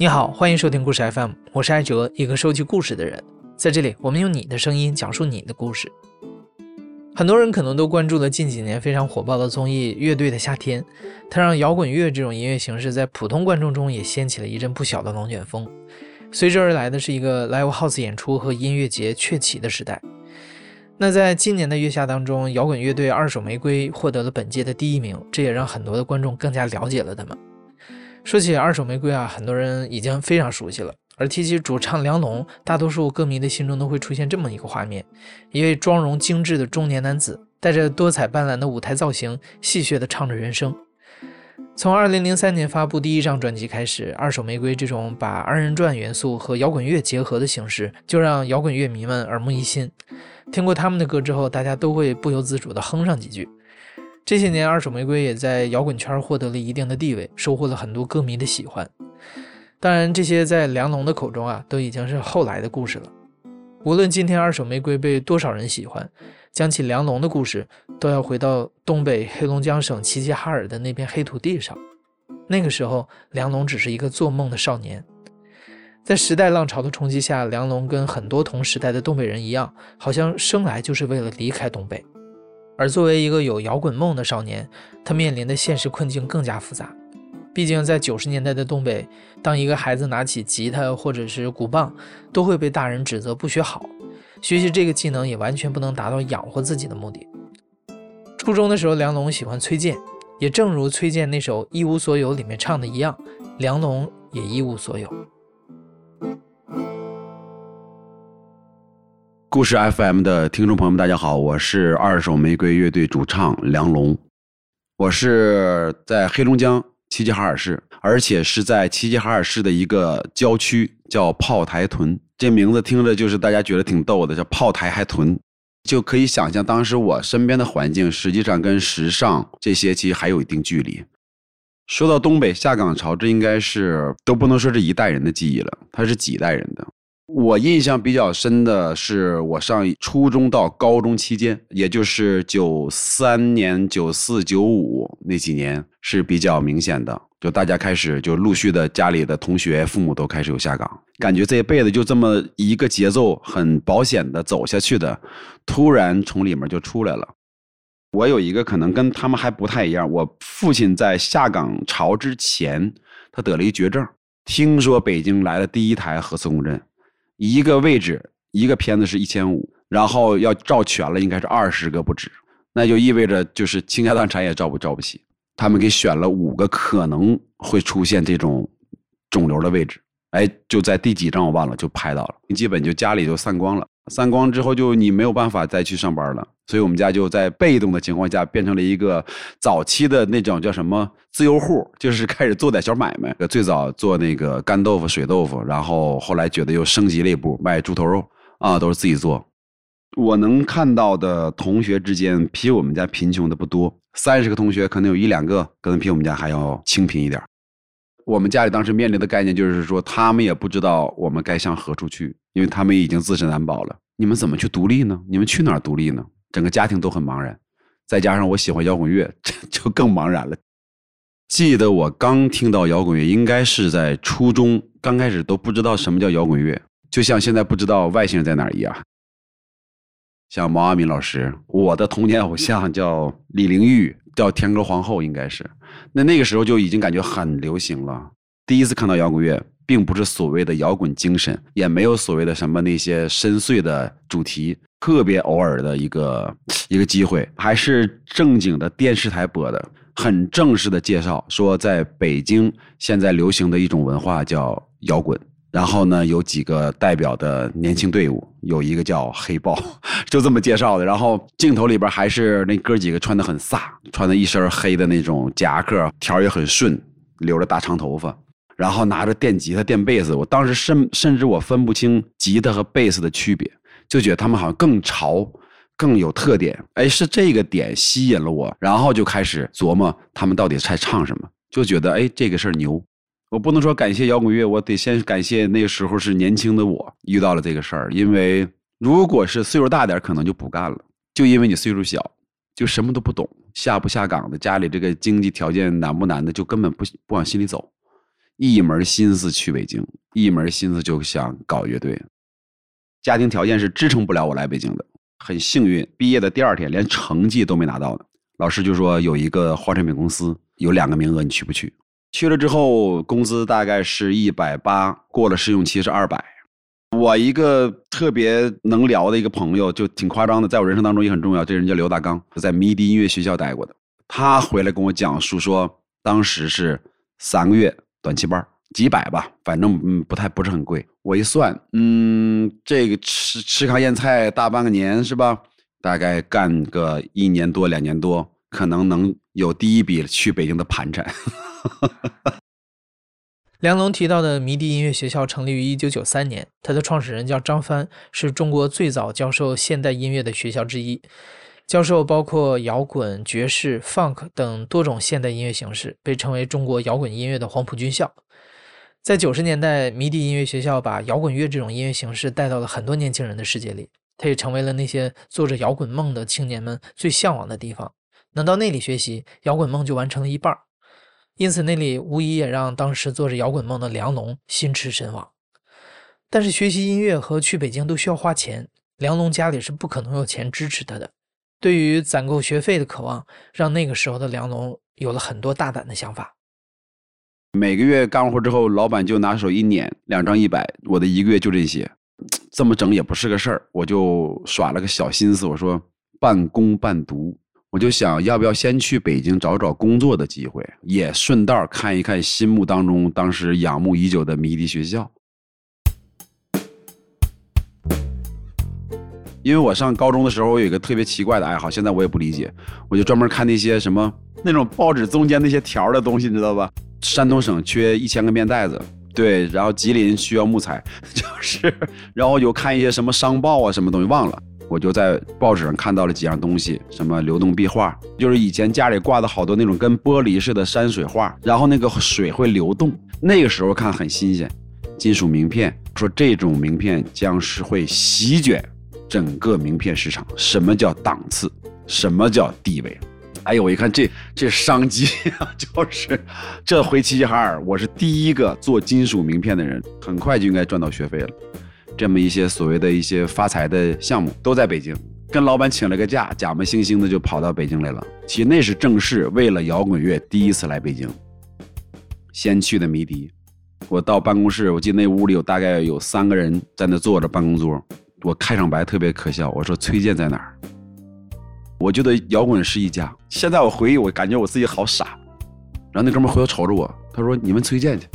你好，欢迎收听故事 FM，我是艾哲，一个收集故事的人。在这里，我们用你的声音讲述你的故事。很多人可能都关注了近几年非常火爆的综艺《乐队的夏天》，它让摇滚乐这种音乐形式在普通观众中也掀起了一阵不小的龙卷风。随之而来的是一个 live house 演出和音乐节鹊起的时代。那在今年的月下当中，摇滚乐队二手玫瑰获得了本届的第一名，这也让很多的观众更加了解了他们。说起二手玫瑰啊，很多人已经非常熟悉了。而提起主唱梁龙，大多数歌迷的心中都会出现这么一个画面：一位妆容精致的中年男子，带着多彩斑斓的舞台造型，戏谑地唱着人生。从2003年发布第一张专辑开始，二手玫瑰这种把二人转元素和摇滚乐结合的形式，就让摇滚乐迷们耳目一新。听过他们的歌之后，大家都会不由自主地哼上几句。这些年，二手玫瑰也在摇滚圈获得了一定的地位，收获了很多歌迷的喜欢。当然，这些在梁龙的口中啊，都已经是后来的故事了。无论今天二手玫瑰被多少人喜欢，讲起梁龙的故事，都要回到东北黑龙江省齐齐哈尔的那片黑土地上。那个时候，梁龙只是一个做梦的少年。在时代浪潮的冲击下，梁龙跟很多同时代的东北人一样，好像生来就是为了离开东北。而作为一个有摇滚梦的少年，他面临的现实困境更加复杂。毕竟，在九十年代的东北，当一个孩子拿起吉他或者是鼓棒，都会被大人指责不学好，学习这个技能也完全不能达到养活自己的目的。初中的时候，梁龙喜欢崔健，也正如崔健那首《一无所有》里面唱的一样，梁龙也一无所有。故事 FM 的听众朋友们，大家好，我是二手玫瑰乐队主唱梁龙，我是在黑龙江。齐齐哈尔市，而且是在齐齐哈尔市的一个郊区，叫炮台屯。这名字听着就是大家觉得挺逗的，叫炮台还屯，就可以想象当时我身边的环境，实际上跟时尚这些其实还有一定距离。说到东北下岗潮，这应该是都不能说是一代人的记忆了，它是几代人的。我印象比较深的是，我上初中到高中期间，也就是九三年、九四、九五那几年是比较明显的。就大家开始就陆续的，家里的同学、父母都开始有下岗，感觉这一辈子就这么一个节奏很保险的走下去的，突然从里面就出来了。我有一个可能跟他们还不太一样，我父亲在下岗潮之前，他得了一绝症，听说北京来了第一台核磁共振。一个位置一个片子是一千五，然后要照全了，应该是二十个不止，那就意味着就是倾家荡产也照不照不起。他们给选了五个可能会出现这种肿瘤的位置，哎，就在第几张我忘了，就拍到了，基本就家里就散光了。散光之后就你没有办法再去上班了，所以我们家就在被动的情况下变成了一个早期的那种叫什么自由户，就是开始做点小买卖。最早做那个干豆腐、水豆腐，然后后来觉得又升级了一步，卖猪头肉啊，都是自己做。我能看到的同学之间比我们家贫穷的不多，三十个同学可能有一两个可能比我们家还要清贫一点。我们家里当时面临的概念就是说，他们也不知道我们该向何处去，因为他们已经自身难保了。你们怎么去独立呢？你们去哪儿独立呢？整个家庭都很茫然，再加上我喜欢摇滚乐，这就更茫然了。记得我刚听到摇滚乐，应该是在初中，刚开始都不知道什么叫摇滚乐，就像现在不知道外星人在哪儿一样。像毛阿敏老师，我的童年偶像叫李玲玉。叫天歌皇后应该是，那那个时候就已经感觉很流行了。第一次看到摇滚乐，并不是所谓的摇滚精神，也没有所谓的什么那些深邃的主题，特别偶尔的一个一个机会，还是正经的电视台播的，很正式的介绍说，在北京现在流行的一种文化叫摇滚。然后呢，有几个代表的年轻队伍，有一个叫黑豹，就这么介绍的。然后镜头里边还是那哥几个穿的很飒，穿的一身黑的那种夹克，条也很顺，留着大长头发，然后拿着电吉他、电贝斯。我当时甚甚至我分不清吉他和贝斯的区别，就觉得他们好像更潮、更有特点。哎，是这个点吸引了我，然后就开始琢磨他们到底在唱什么，就觉得哎，这个事牛。我不能说感谢摇滚乐，我得先感谢那时候是年轻的我遇到了这个事儿。因为如果是岁数大点，可能就不干了。就因为你岁数小，就什么都不懂，下不下岗的，家里这个经济条件难不难的，就根本不不往心里走。一门心思去北京，一门心思就想搞乐队。家庭条件是支撑不了我来北京的。很幸运，毕业的第二天连成绩都没拿到呢，老师就说有一个化妆品公司有两个名额，你去不去？去了之后，工资大概是一百八，过了试用期是二百。我一个特别能聊的一个朋友，就挺夸张的，在我人生当中也很重要。这人叫刘大刚，在迷笛音乐学校待过的。他回来跟我讲述说，当时是三个月短期班，几百吧，反正嗯不太不是很贵。我一算，嗯，这个吃吃糠咽菜大半个年是吧？大概干个一年多两年多，可能能有第一笔去北京的盘缠。梁龙提到的迷笛音乐学校成立于一九九三年，它的创始人叫张帆，是中国最早教授现代音乐的学校之一。教授包括摇滚、爵士、funk 等多种现代音乐形式，被称为中国摇滚音乐的黄埔军校。在九十年代，迷笛音乐学校把摇滚乐这种音乐形式带到了很多年轻人的世界里，它也成为了那些做着摇滚梦的青年们最向往的地方。能到那里学习，摇滚梦就完成了一半。因此，那里无疑也让当时做着摇滚梦的梁龙心驰神往。但是，学习音乐和去北京都需要花钱，梁龙家里是不可能有钱支持他的。对于攒够学费的渴望，让那个时候的梁龙有了很多大胆的想法。每个月干完活之后，老板就拿手一捻，两张一百，我的一个月就这些，这么整也不是个事儿，我就耍了个小心思，我说半工半读。我就想要不要先去北京找找工作的机会，也顺道看一看心目当中当时仰慕已久的迷笛学校。因为我上高中的时候，我有一个特别奇怪的爱好，现在我也不理解，我就专门看那些什么那种报纸中间那些条的东西，你知道吧？山东省缺一千个面袋子，对，然后吉林需要木材，就是，然后有看一些什么商报啊，什么东西忘了。我就在报纸上看到了几样东西，什么流动壁画，就是以前家里挂的好多那种跟玻璃似的山水画，然后那个水会流动。那个时候看很新鲜，金属名片，说这种名片将是会席卷整个名片市场。什么叫档次？什么叫地位？哎呦，我一看这这商机啊，就是这回齐齐哈尔，我是第一个做金属名片的人，很快就应该赚到学费了。这么一些所谓的一些发财的项目都在北京，跟老板请了个假，假模惺惺的就跑到北京来了。其实那是正式为了摇滚乐第一次来北京，先去的迷笛。我到办公室，我记得那屋里有大概有三个人在那坐着办公桌。我开场白特别可笑，我说崔健在哪儿？我觉得摇滚是一家。现在我回忆，我感觉我自己好傻。然后那哥们回头瞅着我，他说：“你问崔健去。”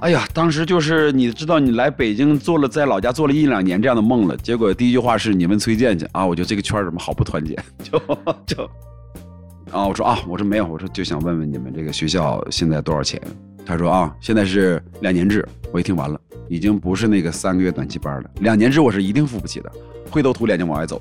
哎呀，当时就是你知道，你来北京做了，在老家做了一两年这样的梦了。结果第一句话是你问崔健去啊，我觉得这个圈怎么好不团结？就就啊，我说啊，我说没有，我说就想问问你们这个学校现在多少钱？他说啊，现在是两年制。我一听完了，已经不是那个三个月短期班了，两年制我是一定付不起的，灰头土脸就往外走。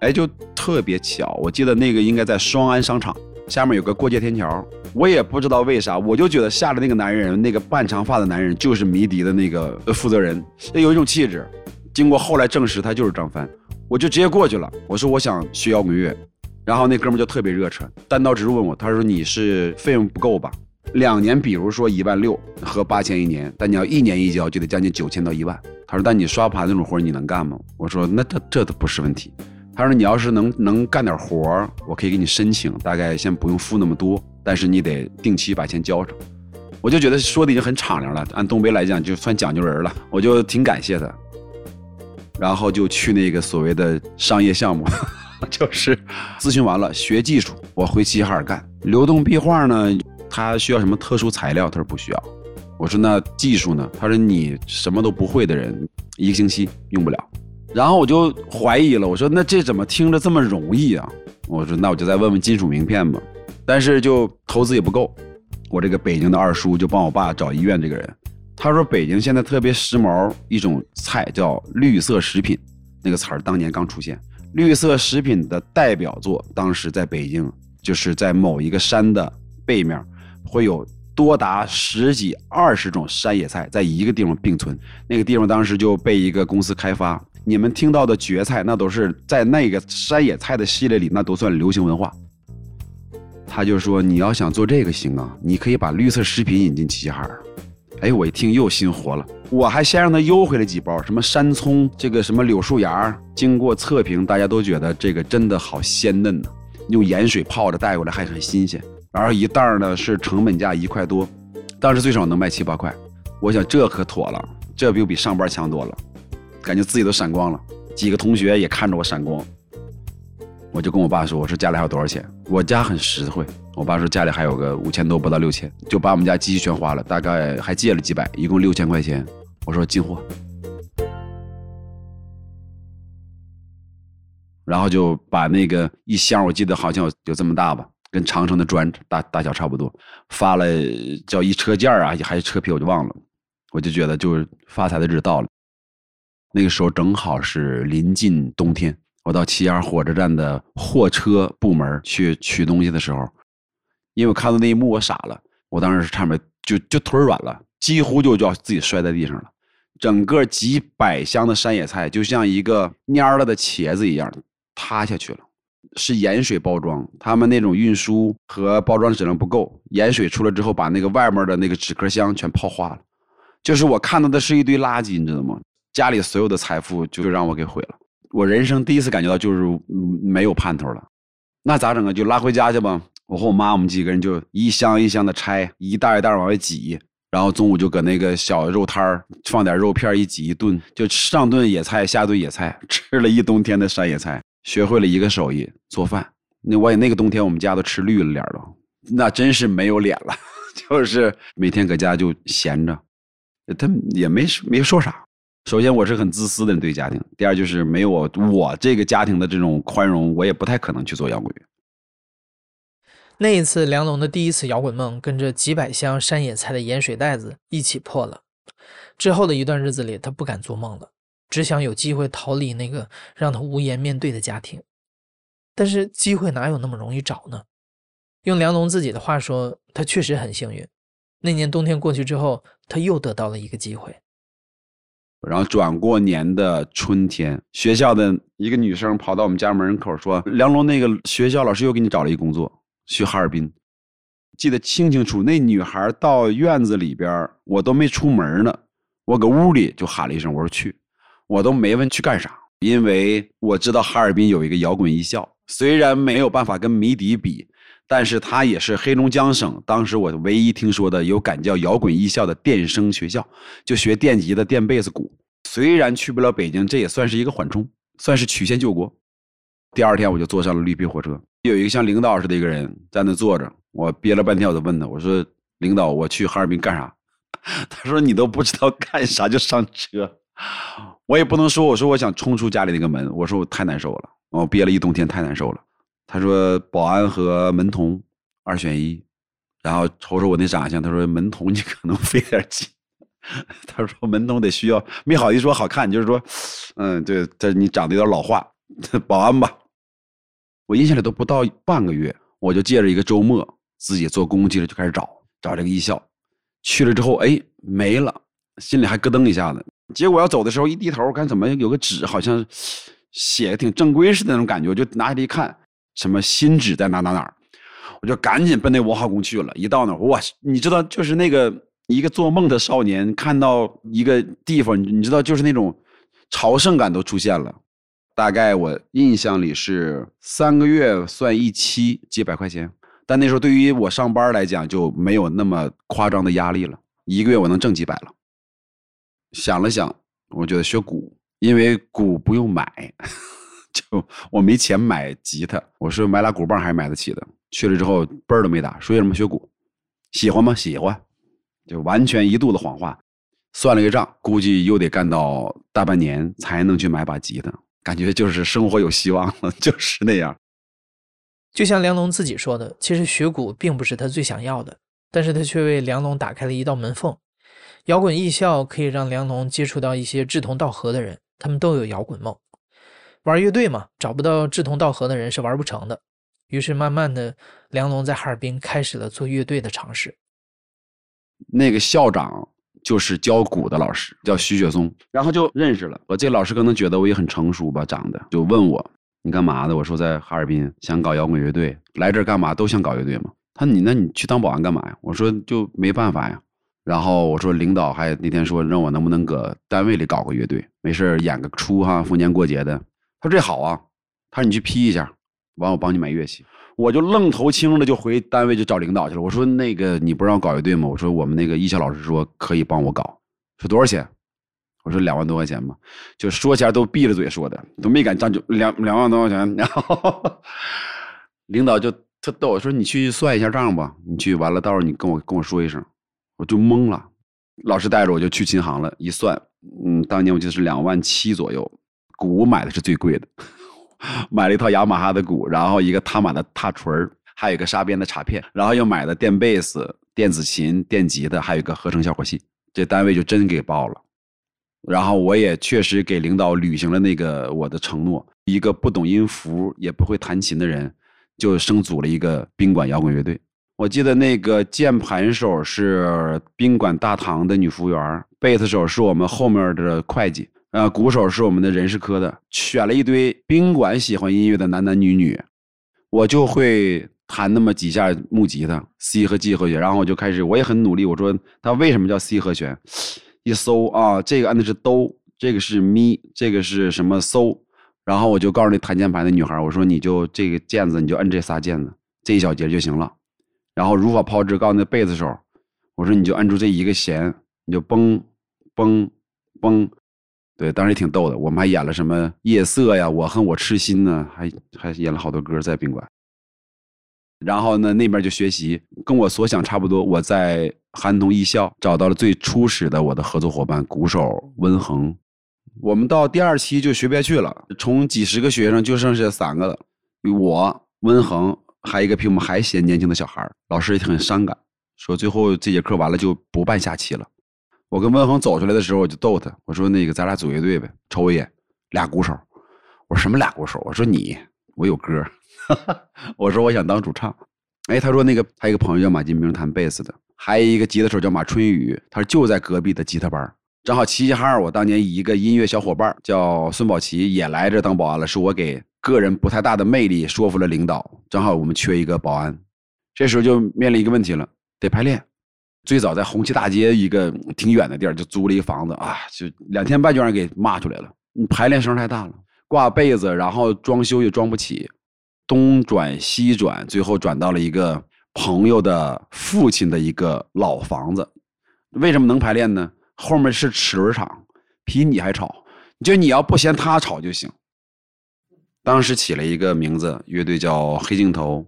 哎，就特别巧，我记得那个应该在双安商场。下面有个过街天桥，我也不知道为啥，我就觉得下来那个男人，那个半长发的男人就是迷笛的那个负责人，有一种气质。经过后来证实，他就是张帆，我就直接过去了。我说我想学摇滚乐，然后那哥们就特别热忱，单刀直入问我，他说你是费用不够吧？两年，比如说一万六和八千一年，但你要一年一交，就得将近九千到一万。他说，但你刷盘那种活你能干吗？我说那这这都不是问题。他说：“你要是能能干点活，我可以给你申请，大概先不用付那么多，但是你得定期把钱交上。”我就觉得说的已经很敞亮了，按东北来讲就算讲究人了，我就挺感谢他。然后就去那个所谓的商业项目，就是咨询完了学技术，我回齐齐哈尔干。流动壁画呢，它需要什么特殊材料？他说不需要。我说那技术呢？他说你什么都不会的人，一个星期用不了。然后我就怀疑了，我说那这怎么听着这么容易啊？我说那我就再问问金属名片吧，但是就投资也不够。我这个北京的二叔就帮我爸找医院这个人，他说北京现在特别时髦一种菜叫绿色食品，那个词儿当年刚出现。绿色食品的代表作，当时在北京就是在某一个山的背面，会有多达十几二十种山野菜在一个地方并存，那个地方当时就被一个公司开发。你们听到的蕨菜，那都是在那个山野菜的系列里，那都算流行文化。他就说你要想做这个行啊，你可以把绿色食品引进齐齐哈尔。哎，我一听又心活了，我还先让他邮回来几包，什么山葱，这个什么柳树芽，经过测评，大家都觉得这个真的好鲜嫩呢，用盐水泡着带过来还很新鲜。然后一袋呢是成本价一块多，当时最少能卖七八块。我想这可妥了，这比比上班强多了，感觉自己都闪光了。几个同学也看着我闪光，我就跟我爸说：“我说家里还有多少钱？我家很实惠。”我爸说家里还有个五千多，不到六千，就把我们家积蓄全花了，大概还借了几百，一共六千块钱。我说进货，然后就把那个一箱，我记得好像有有这么大吧，跟长城的砖大大小差不多，发了叫一车件啊，还是车皮，我就忘了。我就觉得就是发财的日子到了。那个时候正好是临近冬天，我到齐齐哈尔火车站的货车部门去取东西的时候。因为我看到那一幕，我傻了。我当时是差点就就腿软了，几乎就叫自己摔在地上了。整个几百箱的山野菜就像一个蔫了的茄子一样塌下去了。是盐水包装，他们那种运输和包装质量不够，盐水出来之后把那个外面的那个纸壳箱全泡化了。就是我看到的是一堆垃圾，你知道吗？家里所有的财富就让我给毁了。我人生第一次感觉到就是没有盼头了。那咋整啊？就拉回家去吧。我和我妈，我们几个人就一箱一箱的拆，一袋一袋往外挤，然后中午就搁那个小肉摊儿放点肉片一挤一炖，就上顿野菜，下顿野菜，吃了一冬天的山野菜，学会了一个手艺做饭。那我也那个冬天我们家都吃绿了脸了，那真是没有脸了，就是每天搁家就闲着，他也没没说啥。首先我是很自私的人对家庭，第二就是没有我我这个家庭的这种宽容，我也不太可能去做摇滚乐。那一次，梁龙的第一次摇滚梦，跟着几百箱山野菜的盐水袋子一起破了。之后的一段日子里，他不敢做梦了，只想有机会逃离那个让他无颜面对的家庭。但是机会哪有那么容易找呢？用梁龙自己的话说，他确实很幸运。那年冬天过去之后，他又得到了一个机会。然后转过年的春天，学校的一个女生跑到我们家门口说：“梁龙，那个学校老师又给你找了一工作。”去哈尔滨，记得清清楚。那女孩到院子里边，我都没出门呢，我搁屋里就喊了一声：“我说去。”我都没问去干啥，因为我知道哈尔滨有一个摇滚艺校，虽然没有办法跟迷笛比，但是它也是黑龙江省当时我唯一听说的有敢叫摇滚艺校的电声学校，就学电吉的、电贝斯、鼓。虽然去不了北京，这也算是一个缓冲，算是曲线救国。第二天我就坐上了绿皮火车。有一个像领导似的一个人在那坐着，我憋了半天，我就问他：“我说，领导，我去哈尔滨干啥？” 他说：“你都不知道干啥就上车。”我也不能说，我说我想冲出家里那个门，我说我太难受了，我憋了一冬天太难受了。他说：“保安和门童二选一。”然后瞅瞅我那长相，他说：“门童你可能 费点劲。”他说：“门童得需要，没好意思说好看，就是说，嗯，对，这你长得有点老化，保安吧。”我印象里都不到半个月，我就借着一个周末，自己坐公共汽车就开始找找这个艺校。去了之后，哎，没了，心里还咯噔一下子。结果要走的时候，一低头，看怎么有个纸，好像写的挺正规似的那种感觉。我就拿起来一看，什么新址在哪哪哪我就赶紧奔那文化宫去了。一到那，哇，你知道，就是那个一个做梦的少年看到一个地方，你知道，就是那种朝圣感都出现了。大概我印象里是三个月算一期几百块钱，但那时候对于我上班来讲就没有那么夸张的压力了，一个月我能挣几百了。想了想，我觉得学鼓，因为鼓不用买，就我没钱买吉他，我是买俩鼓棒还是买得起的。去了之后奔儿都没打，说什么学鼓，喜欢吗？喜欢，就完全一肚子谎话。算了个账，估计又得干到大半年才能去买把吉他。感觉就是生活有希望了，就是那样。就像梁龙自己说的，其实学鼓并不是他最想要的，但是他却为梁龙打开了一道门缝。摇滚艺校可以让梁龙接触到一些志同道合的人，他们都有摇滚梦。玩乐队嘛，找不到志同道合的人是玩不成的。于是慢慢的，梁龙在哈尔滨开始了做乐队的尝试。那个校长。就是教鼓的老师，叫徐雪松，然后就认识了。我这老师可能觉得我也很成熟吧，长得就问我，你干嘛的？我说在哈尔滨想搞摇滚乐队，来这干嘛都想搞乐队嘛。他说你那你去当保安干嘛呀？我说就没办法呀。然后我说领导还那天说让我能不能搁单位里搞个乐队，没事演个出哈，逢年过节的。他说这好啊，他说你去批一下，完我帮你买乐器。我就愣头青的就回单位就找领导去了。我说那个你不让我搞乐队吗？我说我们那个艺校老师说可以帮我搞，说多少钱？我说两万多块钱吧，就说起来都闭着嘴说的，都没敢张嘴。两两万多块钱，然后 领导就特逗，我说你去算一下账吧，你去完了到时候你跟我跟我说一声，我就懵了。老师带着我就去琴行了，一算，嗯，当年我记得是两万七左右，鼓买的是最贵的。买了一套雅马哈的鼓，然后一个踏马的踏锤还有一个沙边的镲片，然后又买了电贝斯、电子琴、电吉他，还有一个合成效果器。这单位就真给报了。然后我也确实给领导履行了那个我的承诺，一个不懂音符也不会弹琴的人，就生组了一个宾馆摇滚乐队。我记得那个键盘手是宾馆大堂的女服务员，贝斯手是我们后面的会计。呃，鼓手是我们的人事科的，选了一堆宾馆喜欢音乐的男男女女，我就会弹那么几下木吉他，C 和 G 和弦，然后我就开始，我也很努力。我说他为什么叫 C 和弦？一搜啊，这个按的是哆，这个是咪，这个是什么搜？然后我就告诉那弹键盘的女孩，我说你就这个键子，你就摁这仨键子，这一小节就行了。然后如法炮制，告诉那贝斯手，我说你就按住这一个弦，你就嘣嘣嘣。对，当时也挺逗的。我们还演了什么夜色呀，我恨我痴心呢，还还演了好多歌在宾馆。然后呢，那边就学习，跟我所想差不多。我在韩童艺校找到了最初始的我的合作伙伴，鼓手温恒。我们到第二期就学不下去了，从几十个学生就剩下三个了，我温恒，还一个比我们还显年轻的小孩老师也很伤感，说最后这节课完了就不办下期了。我跟温恒走出来的时候，我就逗他，我说：“那个，咱俩组乐队呗，瞅我一眼，俩鼓手。”我说：“什么俩鼓手？”我说：“你，我有歌。”我说：“我想当主唱。”哎，他说：“那个，他一个朋友叫马金明，弹贝斯的，还有一个吉他手叫马春雨，他说就在隔壁的吉他班。正好齐齐哈尔，我当年一个音乐小伙伴叫孙宝奇也来这当保安了，是我给个人不太大的魅力说服了领导。正好我们缺一个保安，这时候就面临一个问题了，得排练。”最早在红旗大街一个挺远的地儿就租了一房子啊，就两天半就让人给骂出来了。你排练声太大了，挂被子，然后装修又装不起，东转西转，最后转到了一个朋友的父亲的一个老房子。为什么能排练呢？后面是齿轮厂，比你还吵。就你要不嫌他吵就行。当时起了一个名字，乐队叫黑镜头。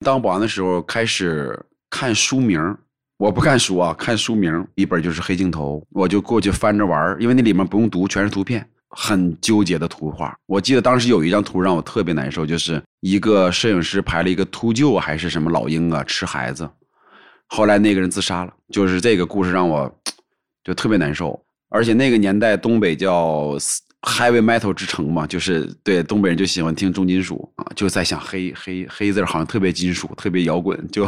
当保安的时候开始看书名。我不看书啊，看书名一本就是《黑镜头》，我就过去翻着玩因为那里面不用读，全是图片，很纠结的图画。我记得当时有一张图让我特别难受，就是一个摄影师拍了一个秃鹫还是什么老鹰啊吃孩子，后来那个人自杀了。就是这个故事让我 就特别难受，而且那个年代东北叫。Heavy Metal 之城嘛，就是对东北人就喜欢听重金属啊，就在想黑黑黑字好像特别金属，特别摇滚，就，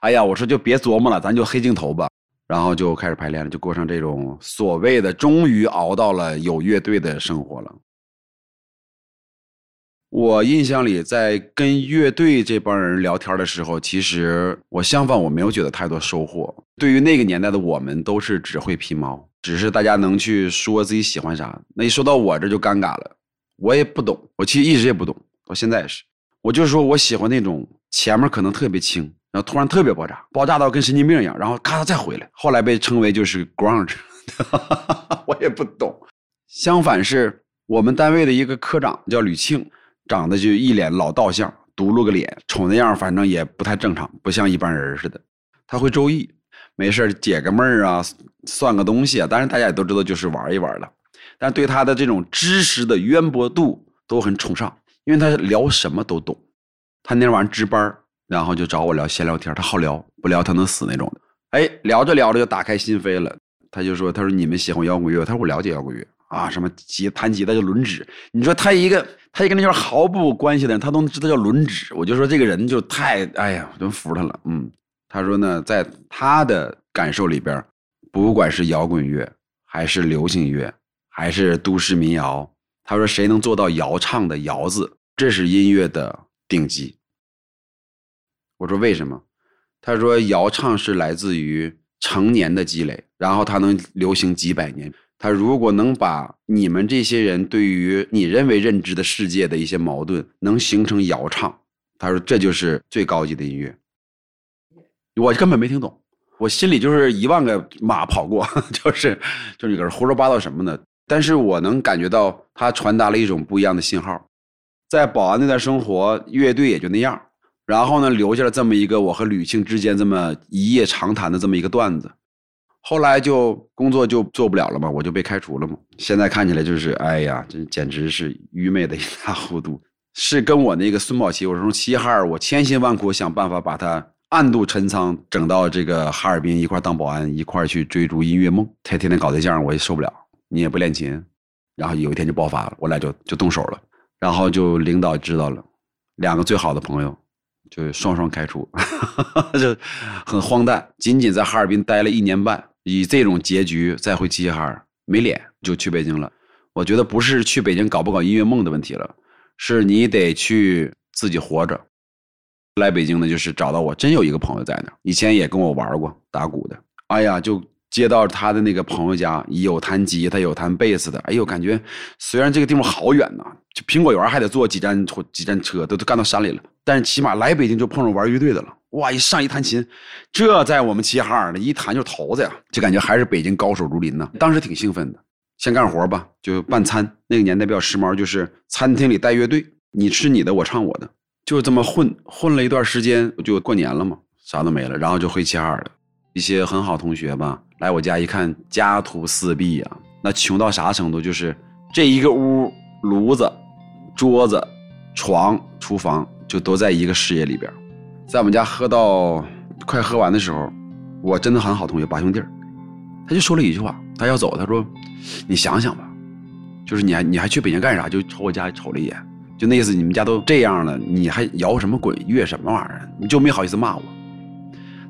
哎呀，我说就别琢磨了，咱就黑镜头吧，然后就开始排练了，就过上这种所谓的终于熬到了有乐队的生活了。我印象里，在跟乐队这帮人聊天的时候，其实我相反，我没有觉得太多收获。对于那个年代的我们，都是只会皮毛，只是大家能去说自己喜欢啥。那一说到我这就尴尬了，我也不懂，我其实一直也不懂，到现在也是。我就是说我喜欢那种前面可能特别轻，然后突然特别爆炸，爆炸到跟神经病一样，然后咔嚓再回来。后来被称为就是 grunge，我也不懂。相反是我们单位的一个科长叫吕庆。长得就一脸老道相，独露个脸，瞅那样，反正也不太正常，不像一般人似的。他会周易，没事解个闷儿啊，算个东西啊。当然，大家也都知道，就是玩一玩了。但对他的这种知识的渊博度都很崇尚，因为他聊什么都懂。他那天晚上值班，然后就找我聊闲聊天，他好聊，不聊他能死那种的。哎，聊着聊着就打开心扉了，他就说：“他说你们喜欢摇滚乐？他说我了解摇滚乐。”啊，什么吉弹吉他叫轮指？你说他一个他一个那叫毫不关系的人，他都知道叫轮指，我就说这个人就太哎呀，我真服他了。嗯，他说呢，在他的感受里边，不管是摇滚乐，还是流行乐，还是都市民谣，他说谁能做到摇唱的“摇”字，这是音乐的顶级。我说为什么？他说谣唱是来自于成年的积累，然后它能流行几百年。他如果能把你们这些人对于你认为认知的世界的一些矛盾，能形成谣唱，他说这就是最高级的音乐。我根本没听懂，我心里就是一万个马跑过，就是就是你搁这胡说八道什么呢？但是我能感觉到他传达了一种不一样的信号。在保安那段生活，乐队也就那样，然后呢，留下了这么一个我和吕庆之间这么一夜长谈的这么一个段子。后来就工作就做不了了嘛，我就被开除了嘛。现在看起来就是，哎呀，这简直是愚昧的一塌糊涂。是跟我那个孙宝奇，我是从齐齐哈尔，我千辛万苦想办法把他暗度陈仓，整到这个哈尔滨一块当保安，一块去追逐音乐梦。他天天搞对象，我也受不了。你也不练琴，然后有一天就爆发了，我俩就就动手了。然后就领导知道了，两个最好的朋友就双双开除，就很荒诞。仅仅在哈尔滨待了一年半。以这种结局再回齐齐哈尔，没脸就去北京了。我觉得不是去北京搞不搞音乐梦的问题了，是你得去自己活着。来北京呢，就是找到我，真有一个朋友在那，以前也跟我玩过打鼓的。哎呀，就接到他的那个朋友家，有弹吉他，有弹贝斯的。哎呦，感觉虽然这个地方好远呐，就苹果园还得坐几站几站车，都都干到山里了。但是起码来北京就碰上玩乐队的了。哇！一上一弹琴，这在我们齐齐哈尔的，一弹就头子呀，就感觉还是北京高手如林呢。当时挺兴奋的，先干活吧，就办餐。那个年代比较时髦，就是餐厅里带乐队，你吃你的，我唱我的，就这么混混了一段时间，就过年了嘛，啥都没了，然后就回齐齐哈尔了。一些很好同学吧，来我家一看，家徒四壁呀，那穷到啥程度？就是这一个屋，炉子、桌子、床、厨房就都在一个视野里边。在我们家喝到快喝完的时候，我真的很好同学八兄弟他就说了一句话，他要走，他说：“你想想吧，就是你还你还去北京干啥？就瞅我家瞅了一眼，就那意思，你们家都这样了，你还摇什么滚乐什么玩意儿？你就没好意思骂我。”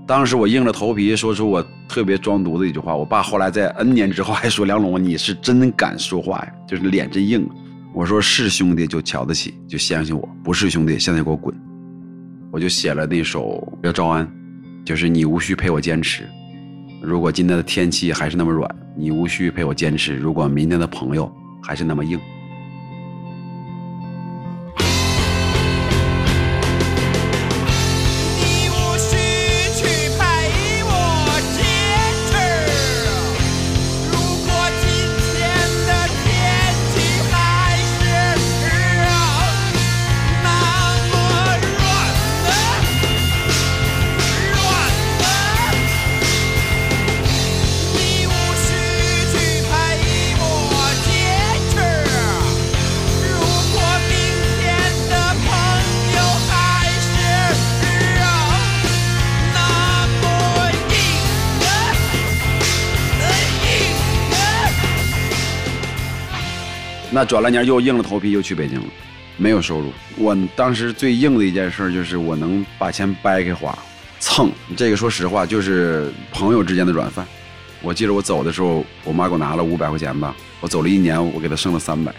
当时我硬着头皮说出我特别装犊子一句话。我爸后来在 N 年之后还说：“梁龙，你是真敢说话呀，就是脸真硬。”我说：“是兄弟就瞧得起，就相信我；不是兄弟，现在给我滚。”我就写了那首叫《招安》，就是你无需陪我坚持。如果今天的天气还是那么软，你无需陪我坚持。如果明天的朋友还是那么硬。转了年又硬着头皮又去北京了，没有收入。我当时最硬的一件事就是我能把钱掰开花，蹭。这个说实话就是朋友之间的软饭。我记得我走的时候，我妈给我拿了五百块钱吧。我走了一年，我给她剩了三百。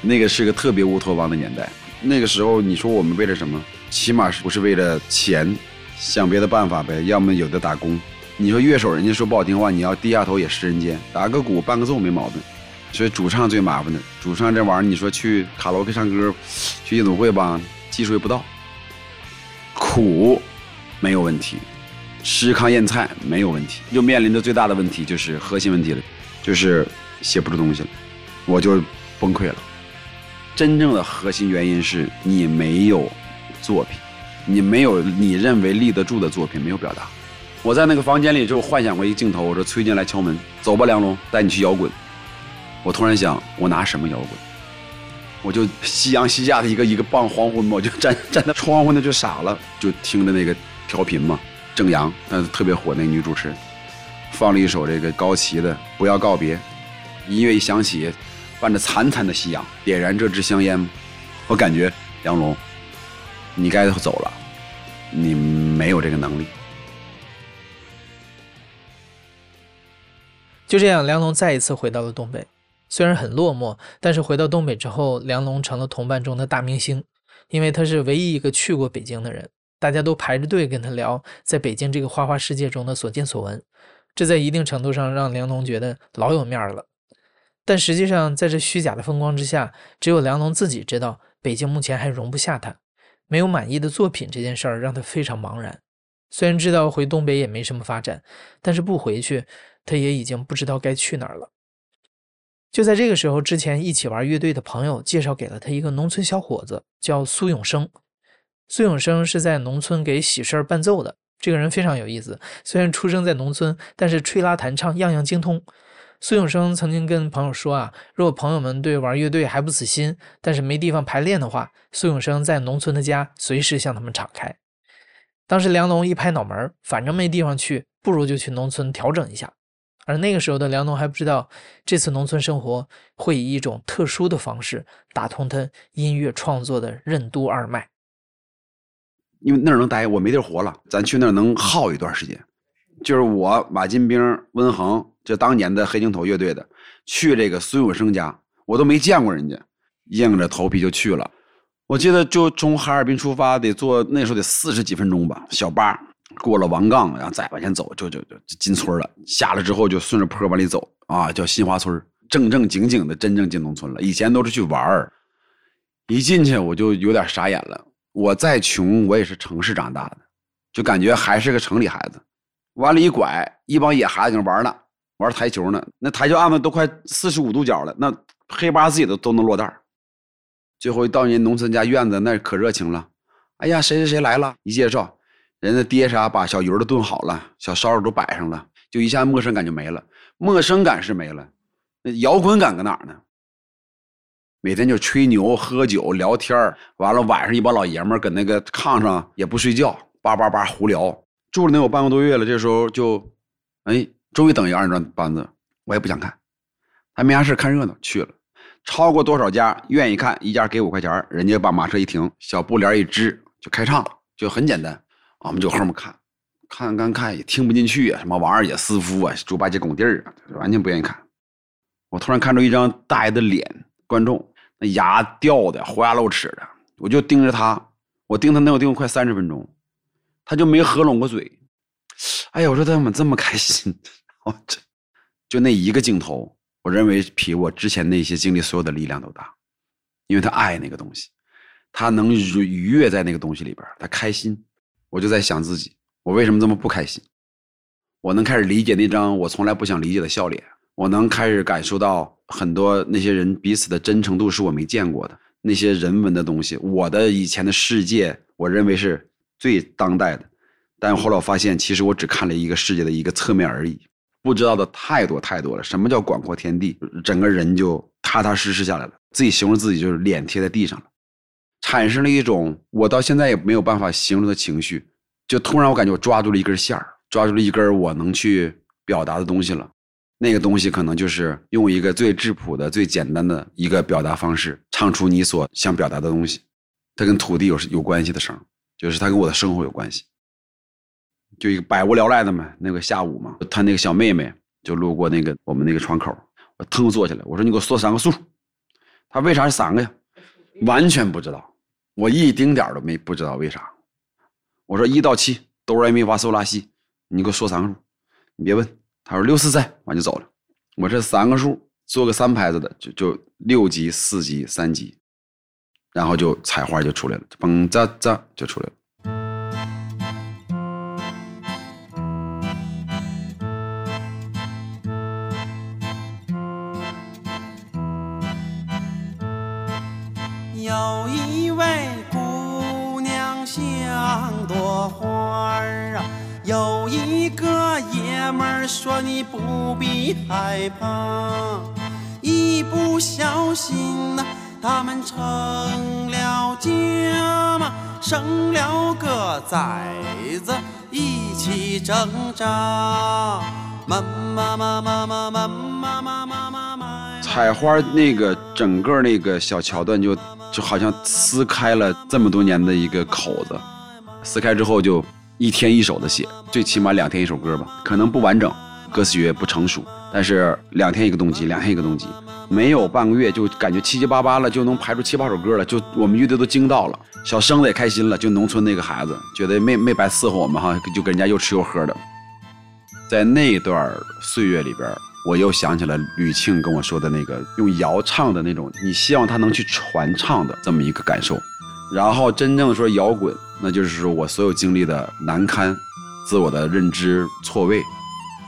那个是个特别乌托邦的年代。那个时候你说我们为了什么？起码不是为了钱？想别的办法呗。要么有的打工。你说乐手，人家说不好听话，你要低下头也是人间。打个鼓，伴个奏没毛病。所以主唱最麻烦的，主唱这玩意儿，你说去卡拉 OK 唱歌，去夜总会吧，技术也不到。苦，没有问题；吃糠咽菜没有问题。就面临着最大的问题就是核心问题了，就是写不出东西了，我就崩溃了。真正的核心原因是你没有作品，你没有你认为立得住的作品，没有表达。我在那个房间里就幻想过一个镜头，我说崔健来敲门，走吧，梁龙，带你去摇滚。我突然想，我拿什么摇滚？我就夕阳西下的一个一个傍黄昏嘛，我就站站在窗户那就傻了，就听着那个调频嘛，郑阳，那特别火那女主持，放了一首这个高旗的《不要告别》，音乐一响起，伴着惨惨的夕阳，点燃这支香烟，我感觉杨龙，你该走了，你没有这个能力。就这样，梁龙再一次回到了东北。虽然很落寞，但是回到东北之后，梁龙成了同伴中的大明星。因为他是唯一一个去过北京的人，大家都排着队跟他聊在北京这个花花世界中的所见所闻。这在一定程度上让梁龙觉得老有面了。但实际上，在这虚假的风光之下，只有梁龙自己知道，北京目前还容不下他。没有满意的作品这件事儿让他非常茫然。虽然知道回东北也没什么发展，但是不回去，他也已经不知道该去哪儿了。就在这个时候，之前一起玩乐队的朋友介绍给了他一个农村小伙子，叫苏永生。苏永生是在农村给喜事儿伴奏的，这个人非常有意思。虽然出生在农村，但是吹拉弹唱样样精通。苏永生曾经跟朋友说啊，如果朋友们对玩乐队还不死心，但是没地方排练的话，苏永生在农村的家随时向他们敞开。当时梁龙一拍脑门，反正没地方去，不如就去农村调整一下。而那个时候的梁龙还不知道，这次农村生活会以一种特殊的方式打通他音乐创作的任督二脉。因为那儿能待，我没地儿活了，咱去那儿能耗一段时间。就是我马金兵、温恒，就当年的黑镜头乐队的，去这个孙永生家，我都没见过人家，硬着头皮就去了。我记得就从哈尔滨出发，得坐那时候得四十几分钟吧，小巴过了王岗，然后再往前走，就就就进村了。下了之后就顺着坡往里走啊，叫新华村，正正经经的真正进农村了。以前都是去玩儿，一进去我就有点傻眼了。我再穷，我也是城市长大的，就感觉还是个城里孩子。往里一拐，一帮野孩子搁那玩呢，玩台球呢。那台球案子都快四十五度角了，那黑八自己都都能落袋。最后一到人农村家院子，那可热情了。哎呀，谁谁谁来了？一介绍，人家爹啥把小鱼儿都炖好了，小烧肉都摆上了，就一下陌生感就没了。陌生感是没了，那摇滚感搁哪呢？每天就吹牛、喝酒、聊天完了晚上一帮老爷们儿搁那个炕上也不睡觉，叭叭叭胡聊。住了能有半个多月了，这时候就，哎，终于等一二人转班子，我也不想看，还没啥事看热闹去了。超过多少家愿意看，一家给五块钱，人家把马车一停，小布帘一支就开唱了，就很简单。我们就后面看，看看看也听不进去啊，什么王二爷、私夫啊、猪八戒拱地儿啊，完全不愿意看。我突然看到一张大爷的脸，观众那牙掉的豁牙露齿的，我就盯着他，我盯他能有盯快三十分钟，他就没合拢过嘴。哎呀，我说他怎么这么开心？我这就那一个镜头。我认为比我之前那些经历所有的力量都大，因为他爱那个东西，他能愉悦在那个东西里边，他开心。我就在想自己，我为什么这么不开心？我能开始理解那张我从来不想理解的笑脸，我能开始感受到很多那些人彼此的真诚度是我没见过的那些人文的东西。我的以前的世界，我认为是最当代的，但后来我发现，其实我只看了一个世界的一个侧面而已。不知道的太多太多了。什么叫广阔天地？整个人就踏踏实实下来了。自己形容自己就是脸贴在地上了，产生了一种我到现在也没有办法形容的情绪。就突然我感觉我抓住了一根线儿，抓住了一根我能去表达的东西了。那个东西可能就是用一个最质朴的、最简单的一个表达方式，唱出你所想表达的东西。它跟土地有有关系的声，就是它跟我的生活有关系。就一个百无聊赖的嘛，那个下午嘛，他那个小妹妹就路过那个我们那个窗口，我腾坐起来，我说你给我说三个数，他为啥是三个呀？完全不知道，我一丁点都没不知道为啥。我说一到七哆来咪发嗦拉西，你给我说三个数，你别问。他说六四三，完就走了。我这三个数做个三拍子的，就就六级、四级、三级，然后就彩花就出来了，嘣喳喳就出来了。说你不必害怕，一不小心呐，他们成了家嘛，生了个崽子，一起挣扎。妈妈妈妈妈妈妈妈妈妈妈。采花那个整个那个小桥段就就好像撕开了这么多年的一个口子，撕开之后就一天一首的写，最起码两天一首歌吧，可能不完整。歌词也不成熟，但是两天一个动机，两天一个动机，没有半个月就感觉七七八八了，就能排出七八首歌了，就我们乐队都惊到了，小生子也开心了，就农村那个孩子觉得没没白伺候我们哈，就跟人家又吃又喝的。在那段岁月里边，我又想起了吕庆跟我说的那个用谣唱的那种，你希望他能去传唱的这么一个感受。然后真正说摇滚，那就是说我所有经历的难堪、自我的认知错位，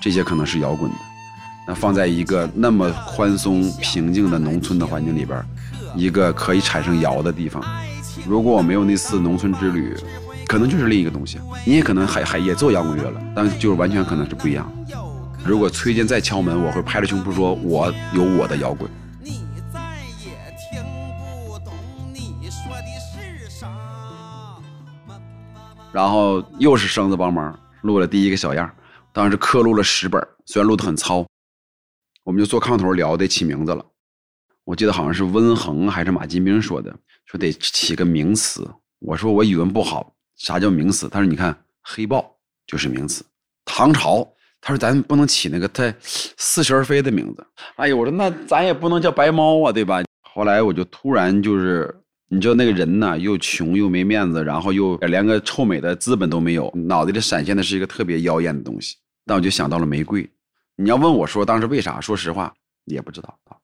这些可能是摇滚的。那放在一个那么宽松、平静的农村的环境里边，一个可以产生摇的地方，如果我没有那次农村之旅，可能就是另一个东西。你也可能还还也做摇滚乐了，但就是完全可能是不一样。如果崔健再敲门，我会拍着胸脯说，我有我的摇滚。你再也听不懂你说的是。然后又是生子帮忙录了第一个小样，当时刻录了十本，虽然录得很糙，我们就坐炕头聊得起名字了。我记得好像是温恒还是马金兵说的，说得起个名词。我说我语文不好，啥叫名词？他说你看黑豹就是名词，唐朝。他说咱不能起那个太似是而非的名字。哎呦，我说那咱也不能叫白猫啊，对吧？后来我就突然就是，你知道那个人呐，又穷又没面子，然后又连个臭美的资本都没有，脑袋里闪现的是一个特别妖艳的东西。但我就想到了玫瑰。你要问我说当时为啥？说实话也不知道啊。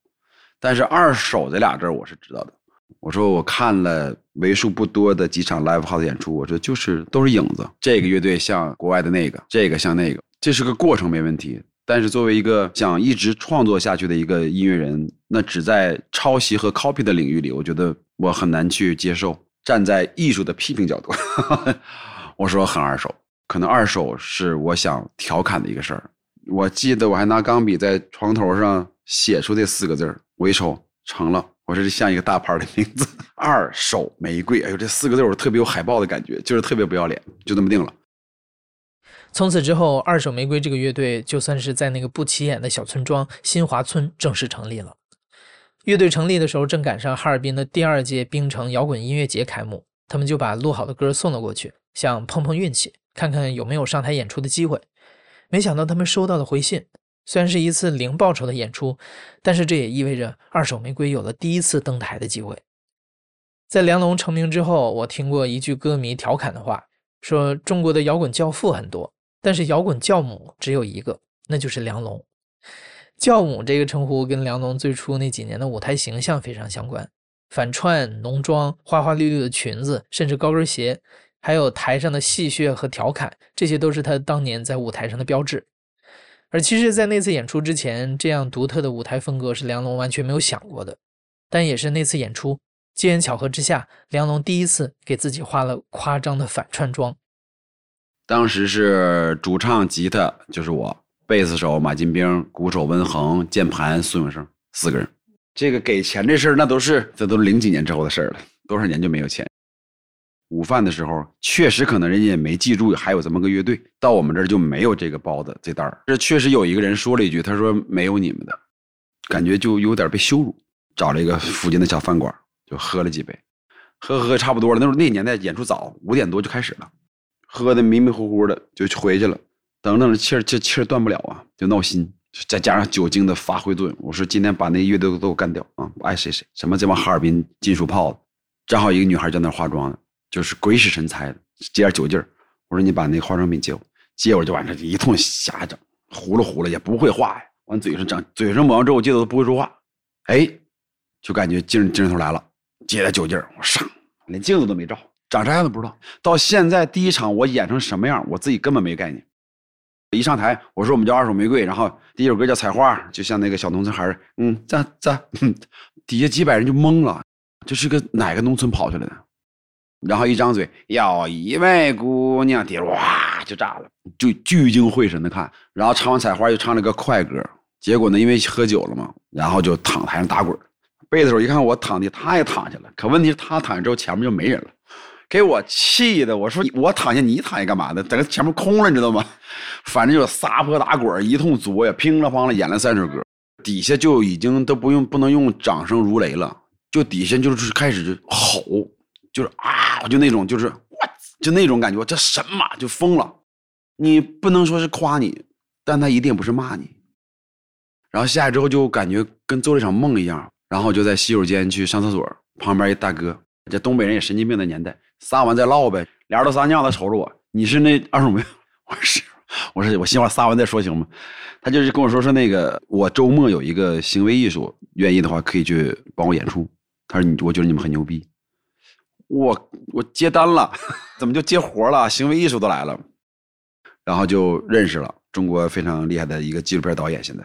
但是二手这俩字我是知道的。我说我看了为数不多的几场 live house 演出，我说就是都是影子。这个乐队像国外的那个，这个像那个，这是个过程没问题。但是作为一个想一直创作下去的一个音乐人，那只在抄袭和 copy 的领域里，我觉得我很难去接受。站在艺术的批评角度，我说很二手，可能二手是我想调侃的一个事儿。我记得我还拿钢笔在床头上写出这四个字儿，我一瞅成了。我说这像一个大牌的名字，二手玫瑰。哎呦，这四个字我特别有海报的感觉，就是特别不要脸，就这么定了。从此之后，二手玫瑰这个乐队就算是在那个不起眼的小村庄新华村正式成立了。乐队成立的时候，正赶上哈尔滨的第二届冰城摇滚音乐节开幕，他们就把录好的歌送了过去，想碰碰运气，看看有没有上台演出的机会。没想到他们收到了回信，虽然是一次零报酬的演出，但是这也意味着二手玫瑰有了第一次登台的机会。在梁龙成名之后，我听过一句歌迷调侃的话，说中国的摇滚教父很多。但是摇滚教母只有一个，那就是梁龙。教母这个称呼跟梁龙最初那几年的舞台形象非常相关，反串、浓妆、花花绿绿的裙子，甚至高跟鞋，还有台上的戏谑和调侃，这些都是他当年在舞台上的标志。而其实，在那次演出之前，这样独特的舞台风格是梁龙完全没有想过的。但也是那次演出，机缘巧合之下，梁龙第一次给自己化了夸张的反串妆。当时是主唱、吉他就是我，贝斯手马金兵，鼓手温恒，键盘孙永生，四个人。这个给钱这事儿，那都是这都是零几年之后的事儿了，多少年就没有钱。午饭的时候，确实可能人家也没记住还有这么个乐队，到我们这儿就没有这个包子这单儿。这确实有一个人说了一句，他说没有你们的，感觉就有点被羞辱。找了一个附近的小饭馆，就喝了几杯，喝喝差不多了。那时候那年代演出早，五点多就开始了。喝的迷迷糊糊的就回去了，等等气儿这气儿断不了啊，就闹心，再加上酒精的发挥作用，我说今天把那乐队都给我干掉啊！爱谁谁，什么这帮哈尔滨金属炮子，正好一个女孩在那化妆呢，就是鬼使神差的接点酒劲儿，我说你把那化妆品借我，借我就完事一通瞎整，糊了糊了也不会画呀，往嘴上整，嘴上抹完之后我记得都不会说话，哎，就感觉劲劲头来了，接点酒劲儿，我上，连镜子都没照。长啥样都不知道，到现在第一场我演成什么样，我自己根本没概念。一上台，我说我们叫二手玫瑰，然后第一首歌叫采花，就像那个小农村孩儿，嗯，这这，底下几百人就懵了，这是个哪个农村跑出来的？然后一张嘴，要一位姑娘，底下哇就炸了，就聚精会神的看。然后唱完采花，又唱了个快歌，结果呢，因为喝酒了嘛，然后就躺台上打滚。贝斯手一看我躺地，他也躺下了，可问题是他躺下之后，前面就没人了。给我气的，我说我躺下，你躺下干嘛呢？等前面空了，你知道吗？反正就撒泼打滚，一通作呀，乒了乓了演了三首歌，底下就已经都不用不能用掌声如雷了，就底下就是开始就吼，就是啊，就那种就是我就那种感觉，这神马就疯了。你不能说是夸你，但他一定不是骂你。然后下来之后就感觉跟做了一场梦一样，然后就在洗手间去上厕所，旁边一大哥，这东北人也神经病的年代，撒完再唠呗，俩人都撒尿，他瞅着我，你是那二手没有？我是，我说我希望撒完再说行吗？他就是跟我说说那个我周末有一个行为艺术，愿意的话可以去帮我演出。他说你我觉得你们很牛逼，我我接单了，怎么就接活了？行为艺术都来了，然后就认识了中国非常厉害的一个纪录片导演，现在。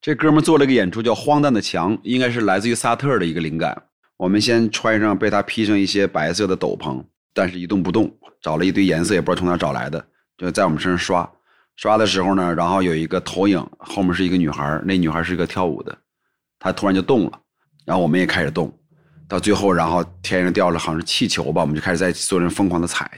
这哥们做了一个演出叫《荒诞的墙》，应该是来自于萨特的一个灵感。我们先穿上被他披上一些白色的斗篷，但是一动不动，找了一堆颜色，也不知道从哪找来的，就在我们身上刷。刷的时候呢，然后有一个投影，后面是一个女孩，那女孩是一个跳舞的，她突然就动了，然后我们也开始动，到最后，然后天上掉了好像是气球吧，我们就开始在所有人疯狂的踩。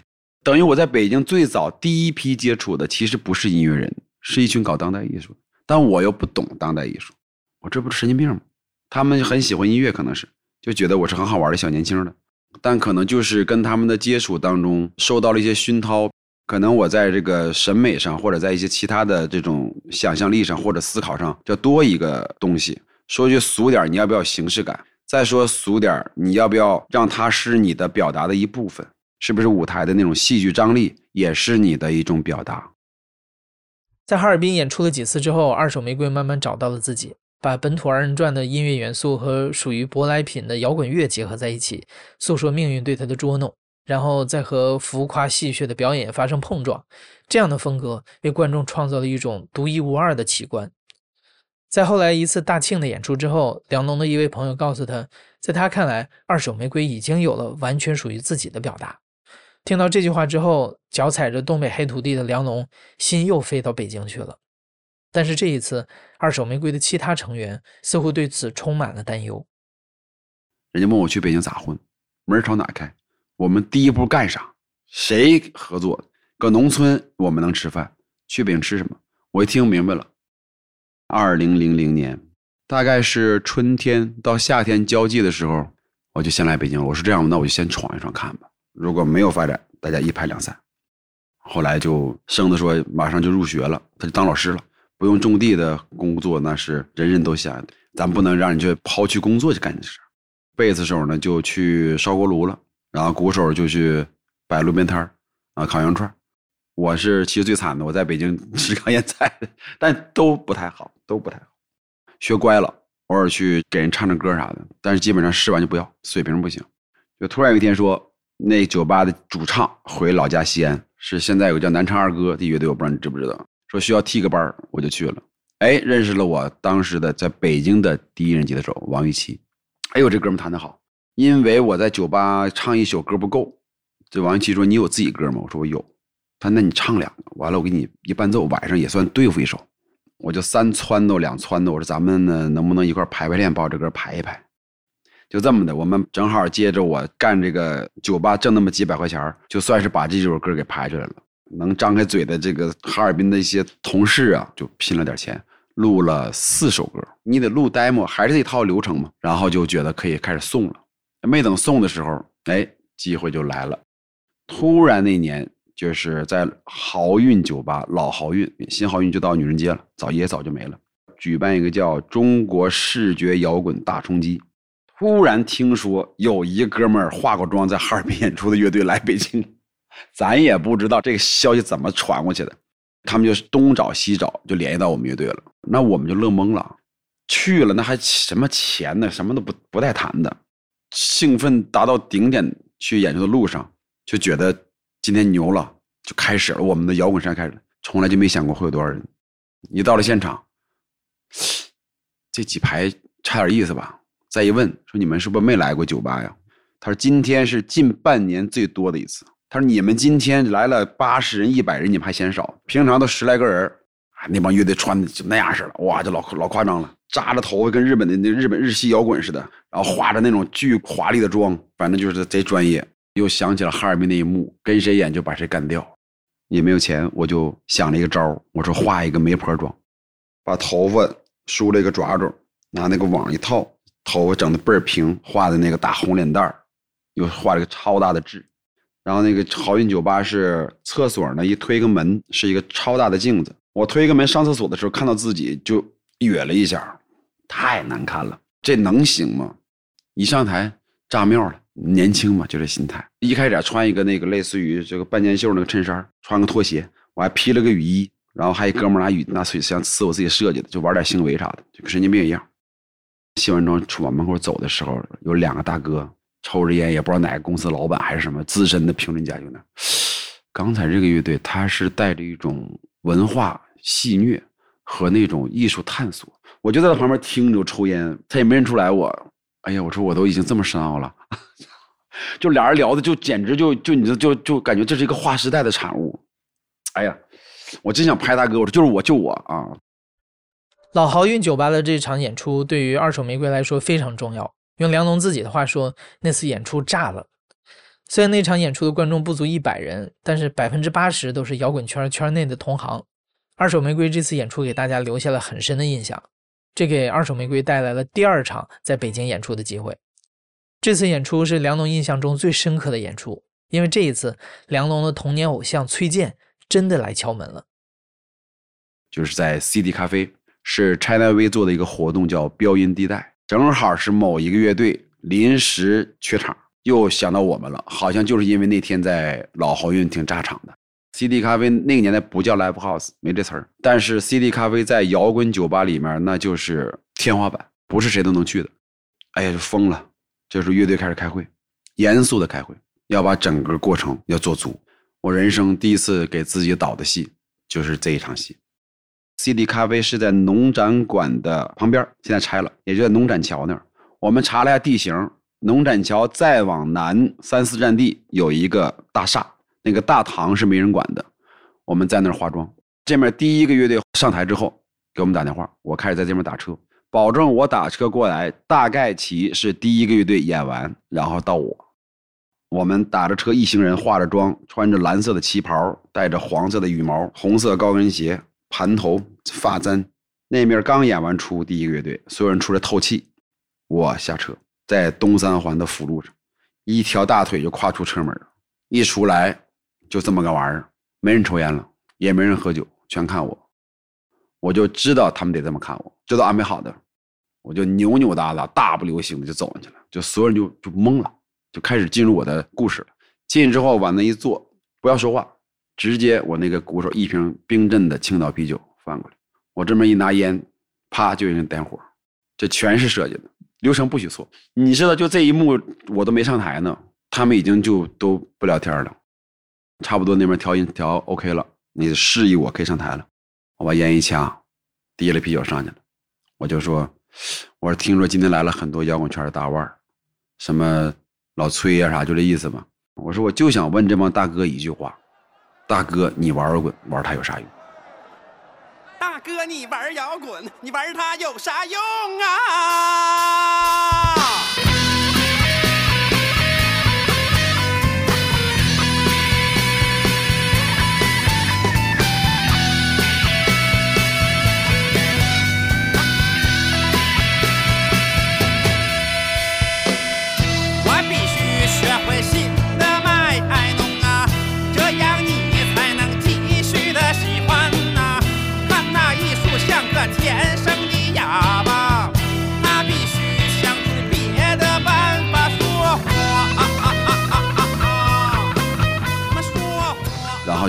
等于我在北京最早第一批接触的，其实不是音乐人，是一群搞当代艺术。但我又不懂当代艺术，我这不是神经病吗？他们很喜欢音乐，可能是就觉得我是很好玩的小年轻的，但可能就是跟他们的接触当中受到了一些熏陶，可能我在这个审美上或者在一些其他的这种想象力上或者思考上，就多一个东西。说句俗点，你要不要形式感？再说俗点，你要不要让它是你的表达的一部分？是不是舞台的那种戏剧张力也是你的一种表达？在哈尔滨演出了几次之后，二手玫瑰慢慢找到了自己，把本土二人转的音乐元素和属于舶来品的摇滚乐结合在一起，诉说命运对他的捉弄，然后再和浮夸戏谑的表演发生碰撞。这样的风格为观众创造了一种独一无二的奇观。在后来一次大庆的演出之后，梁龙的一位朋友告诉他，在他看来，二手玫瑰已经有了完全属于自己的表达。听到这句话之后，脚踩着东北黑土地的梁龙心又飞到北京去了。但是这一次，二手玫瑰的其他成员似乎对此充满了担忧。人家问我去北京咋混，门朝哪开？我们第一步干啥？谁合作？搁农村我们能吃饭，去北京吃什么？我一听明白了。二零零零年，大概是春天到夏天交际的时候，我就先来北京了。我说这样，那我就先闯一闯看吧。如果没有发展，大家一拍两散。后来就生子说马上就入学了，他就当老师了，不用种地的工作那是人人都想，咱不能让人去抛弃工作去干这事贝斯手呢就去烧锅炉了，然后鼓手就去摆路边摊儿啊烤羊串我是其实最惨的，我在北京吃糠咽菜，但都不太好，都不太好。学乖了，偶尔去给人唱唱歌啥的，但是基本上试完就不要，水平不行。就突然有一天说。那酒吧的主唱回老家西安，是现在有个叫南昌二哥的乐队，我不知道你知不知道。说需要替个班我就去了。哎，认识了我当时的在北京的第一人吉他手王玉琪。哎呦，这哥们弹得好。因为我在酒吧唱一宿歌不够，这王玉琪说：“你有自己歌吗？”我说：“我有。”他那你唱两个，完了我给你一伴奏，晚上也算对付一首。我就三撺掇两撺掇，我说咱们呢能不能一块排排练，把我这歌排一排。就这么的，我们正好接着我干这个酒吧挣那么几百块钱就算是把这首歌给排出来了。能张开嘴的这个哈尔滨的一些同事啊，就拼了点钱，录了四首歌。你得录 demo，还是这套流程嘛。然后就觉得可以开始送了。没等送的时候，哎，机会就来了。突然那年就是在豪运酒吧，老豪运，新豪运就到女人街了，早也早就没了。举办一个叫中国视觉摇滚大冲击。突然听说有一哥们儿化过妆在哈尔滨演出的乐队来北京，咱也不知道这个消息怎么传过去的，他们就东找西找，就联系到我们乐队了。那我们就乐懵了，去了那还什么钱呢？什么都不不带谈的，兴奋达到顶点。去演出的路上就觉得今天牛了，就开始了我们的摇滚山开始了。从来就没想过会有多少人。一到了现场，这几排差点意思吧？再一问，说你们是不是没来过酒吧呀？他说今天是近半年最多的一次。他说你们今天来了八十人、一百人，你们还嫌少？平常都十来个人啊，那帮乐队穿的就那样式的，哇，就老老夸张了，扎着头发跟日本的那日本日系摇滚似的，然后化着那种巨华丽的妆，反正就是贼专业。又想起了哈尔滨那一幕，跟谁演就把谁干掉。也没有钱，我就想了一个招我说画一个媒婆妆，把头发梳了一个爪爪，拿那个网一套。头发整的倍儿平，画的那个大红脸蛋儿，又画了个超大的痣，然后那个豪运酒吧是厕所呢，一推个门是一个超大的镜子，我推个门上厕所的时候，看到自己就哕了一下，太难看了，这能行吗？一上台炸庙了，年轻嘛，就这心态。一开始还穿一个那个类似于这个半截袖那个衬衫，穿个拖鞋，我还披了个雨衣，然后还一哥们拿雨拿水枪呲我自己设计的，就玩点行为啥的，就跟神经病一样。卸完妆出往门口走的时候，有两个大哥抽着烟，也不知道哪个公司老板还是什么资深的评论家，就那。刚才这个乐队，他是带着一种文化戏谑和那种艺术探索。我就在他旁边听着抽烟，他也没认出来我。哎呀，我说我都已经这么深奥了，就俩人聊的就简直就就你这就就感觉这是一个划时代的产物。哎呀，我真想拍大哥，我说就是我就我啊。老豪运酒吧的这场演出对于二手玫瑰来说非常重要。用梁龙自己的话说，那次演出炸了。虽然那场演出的观众不足一百人，但是百分之八十都是摇滚圈圈内的同行。二手玫瑰这次演出给大家留下了很深的印象，这给二手玫瑰带来了第二场在北京演出的机会。这次演出是梁龙印象中最深刻的演出，因为这一次梁龙的童年偶像崔健真的来敲门了，就是在 CD 咖啡。是 China V 做的一个活动，叫标音地带，正好是某一个乐队临时缺场，又想到我们了，好像就是因为那天在老豪运挺炸场的。CD 咖啡那个年代不叫 Live House，没这词儿，但是 CD 咖啡在摇滚酒吧里面那就是天花板，不是谁都能去的。哎呀，就疯了！这时候乐队开始开会，严肃的开会，要把整个过程要做足。我人生第一次给自己导的戏，就是这一场戏。CD 咖啡是在农展馆的旁边，现在拆了，也就在农展桥那儿。我们查了下地形，农展桥再往南三四站地有一个大厦，那个大堂是没人管的。我们在那儿化妆。这面第一个乐队上台之后，给我们打电话，我开始在这边打车，保证我打车过来，大概其是第一个乐队演完，然后到我。我们打着车，一行人化着妆，穿着蓝色的旗袍，戴着黄色的羽毛、红色高跟鞋。盘头发簪，那面刚演完出第一个乐队，所有人出来透气。我下车，在东三环的辅路上，一条大腿就跨出车门，一出来就这么个玩意儿，没人抽烟了，也没人喝酒，全看我。我就知道他们得这么看我，这都安排好的。我就扭扭哒哒，大步流星的就走进去了，就所有人就就懵了，就开始进入我的故事了。进去之后往那一坐，不要说话。直接我那个鼓手一瓶冰镇的青岛啤酒翻过来，我这么一拿烟，啪就有人点火，这全是设计的，流程不许错。你知道，就这一幕我都没上台呢，他们已经就都不聊天了，差不多那边调音调 OK 了，你示意我可以上台了，我把烟一掐，提了啤酒上去了，我就说，我说听说今天来了很多摇滚圈的大腕什么老崔呀啥，就这意思吧。我说我就想问这帮大哥一句话。大哥，你玩摇滚玩它有啥用？大哥，你玩摇滚，你玩它有啥用啊？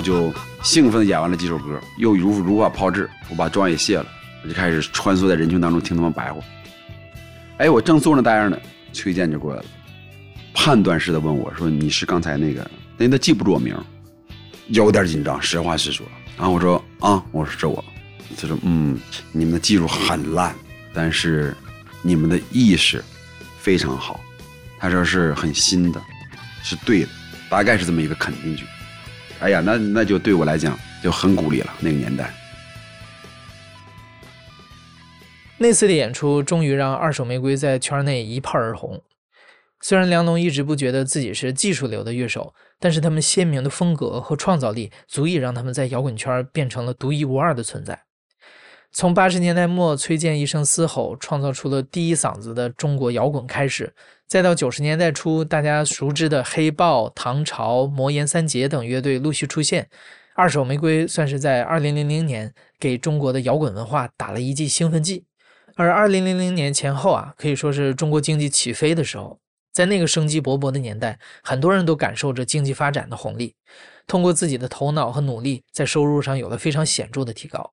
就兴奋的演完了几首歌，又如如法炮制。我把妆也卸了，我就开始穿梭在人群当中听他们白话。哎，我正坐着待着呢，崔健就过来了，判断式的问我说：“你是刚才那个？”那他记不住我名，有点紧张，实话实说。然后我说：“啊，我说是我。”他说：“嗯，你们的技术很烂，但是你们的意识非常好。”他说是很新的，是对的，大概是这么一个肯定句。哎呀，那那就对我来讲就很鼓励了。那个年代，那次的演出终于让二手玫瑰在圈内一炮而红。虽然梁龙一直不觉得自己是技术流的乐手，但是他们鲜明的风格和创造力足以让他们在摇滚圈变成了独一无二的存在。从八十年代末崔健一声嘶吼创造出了第一嗓子的中国摇滚开始，再到九十年代初大家熟知的黑豹、唐朝、魔岩三杰等乐队陆续出现，二手玫瑰算是在二零零零年给中国的摇滚文化打了一剂兴奋剂。而二零零零年前后啊，可以说是中国经济起飞的时候。在那个生机勃勃的年代，很多人都感受着经济发展的红利，通过自己的头脑和努力，在收入上有了非常显著的提高。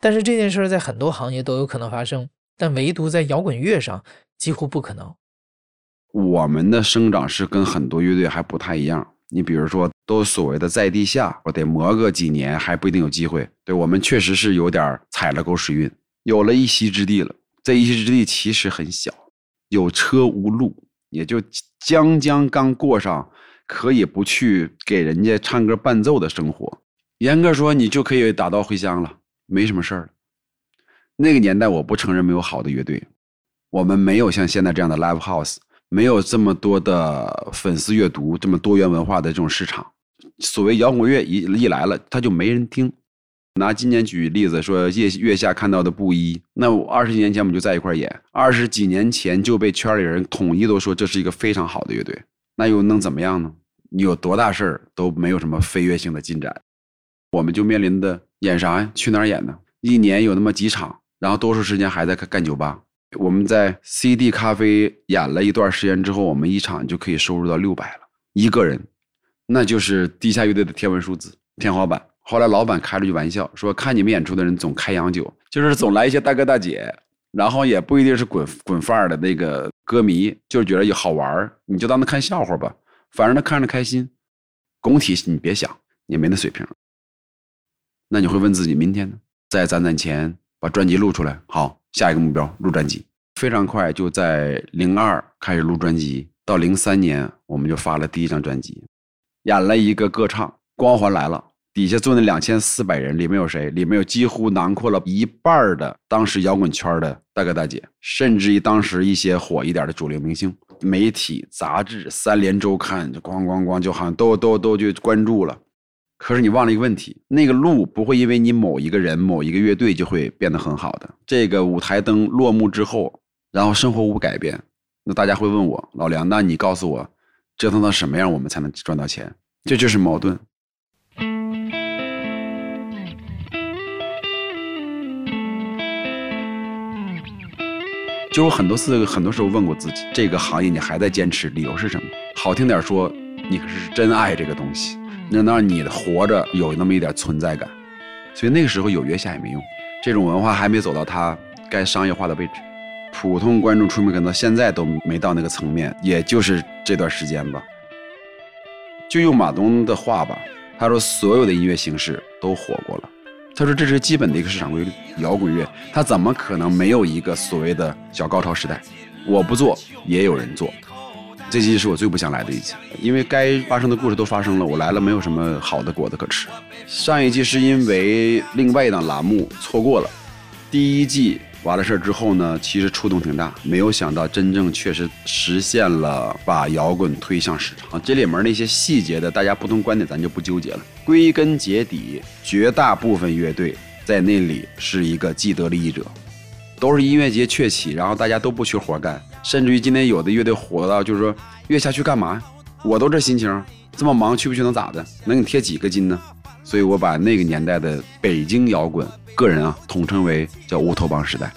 但是这件事在很多行业都有可能发生，但唯独在摇滚乐上几乎不可能。我们的生长是跟很多乐队还不太一样。你比如说，都所谓的在地下，我得磨个几年还不一定有机会。对我们确实是有点踩了狗屎运，有了一席之地了。这一席之地其实很小，有车无路。也就将将刚过上可以不去给人家唱歌伴奏的生活，严格说，你就可以打道回乡了，没什么事儿了。那个年代，我不承认没有好的乐队，我们没有像现在这样的 live house，没有这么多的粉丝阅读，这么多元文化的这种市场。所谓摇滚乐一一来了，他就没人听。拿今年举例子说，月月下看到的布衣，那二十几年前我们就在一块演，二十几年前就被圈里人统一都说这是一个非常好的乐队，那又能怎么样呢？你有多大事儿都没有什么飞跃性的进展，我们就面临的演啥呀？去哪儿演呢？一年有那么几场，然后多数时间还在干酒吧。我们在 CD 咖啡演了一段时间之后，我们一场就可以收入到六百了，一个人，那就是地下乐队的天文数字，天花板。后来老板开了句玩笑，说看你们演出的人总开洋酒，就是总来一些大哥大姐，然后也不一定是滚滚范儿的那个歌迷，就是觉得也好玩儿，你就当他看笑话吧，反正他看着开心。工体你别想，也没那水平。那你会问自己，明天呢？再攒攒钱，把专辑录出来。好，下一个目标录专辑，非常快就在零二开始录专辑，到零三年我们就发了第一张专辑，演了一个歌唱，光环来了。底下坐那两千四百人，里面有谁？里面有几乎囊括了一半的当时摇滚圈的大哥大姐，甚至于当时一些火一点的主流明星。媒体、杂志、三联周刊就咣咣咣，就好像都都都就关注了。可是你忘了一个问题，那个路不会因为你某一个人、某一个乐队就会变得很好的。这个舞台灯落幕之后，然后生活无改变，那大家会问我老梁，那你告诉我，折腾到什么样我们才能赚到钱？这就是矛盾。就我很多次、很多时候问过自己，这个行业你还在坚持，理由是什么？好听点说，你可是真爱这个东西，能让你活着有那么一点存在感。所以那个时候有月下也没用，这种文化还没走到它该商业化的位置，普通观众出名可能现在都没到那个层面，也就是这段时间吧。就用马东的话吧，他说所有的音乐形式都火过了。他说：“这是基本的一个市场规律，摇滚乐它怎么可能没有一个所谓的小高潮时代？我不做也有人做。这期是我最不想来的一期，因为该发生的故事都发生了，我来了没有什么好的果子可吃。上一季是因为另外一档栏目错过了，第一季。”完了事儿之后呢，其实触动挺大，没有想到真正确实实现了把摇滚推向市场。这里面那些细节的，大家不同观点，咱就不纠结了。归根结底，绝大部分乐队在那里是一个既得利益者，都是音乐节鹊起，然后大家都不缺活干，甚至于今天有的乐队火到就是说，月下去干嘛？我都这心情，这么忙去不去能咋的？能给你贴几个金呢？所以我把那个年代的北京摇滚。个人啊，统称为叫乌托邦时代。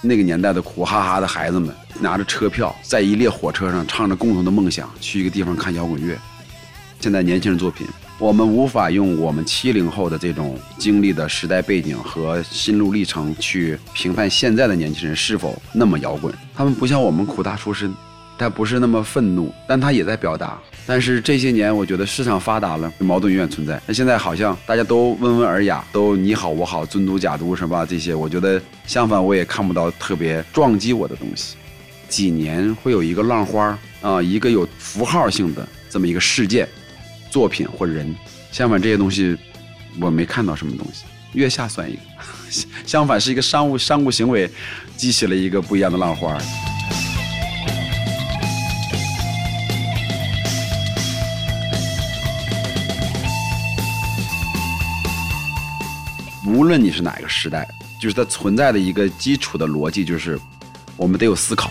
那个年代的苦哈哈的孩子们，拿着车票，在一列火车上唱着共同的梦想，去一个地方看摇滚乐。现在年轻人作品，我们无法用我们七零后的这种经历的时代背景和心路历程去评判现在的年轻人是否那么摇滚。他们不像我们苦大出身。他不是那么愤怒，但他也在表达。但是这些年，我觉得市场发达了，矛盾永远存在。那现在好像大家都温文尔雅，都你好我好，尊嘟假嘟什么这些，我觉得相反，我也看不到特别撞击我的东西。几年会有一个浪花啊，一个有符号性的这么一个事件、作品或人。相反，这些东西我没看到什么东西。月下算一个，相反是一个商务商务行为，激起了一个不一样的浪花。无论你是哪个时代，就是它存在的一个基础的逻辑，就是我们得有思考。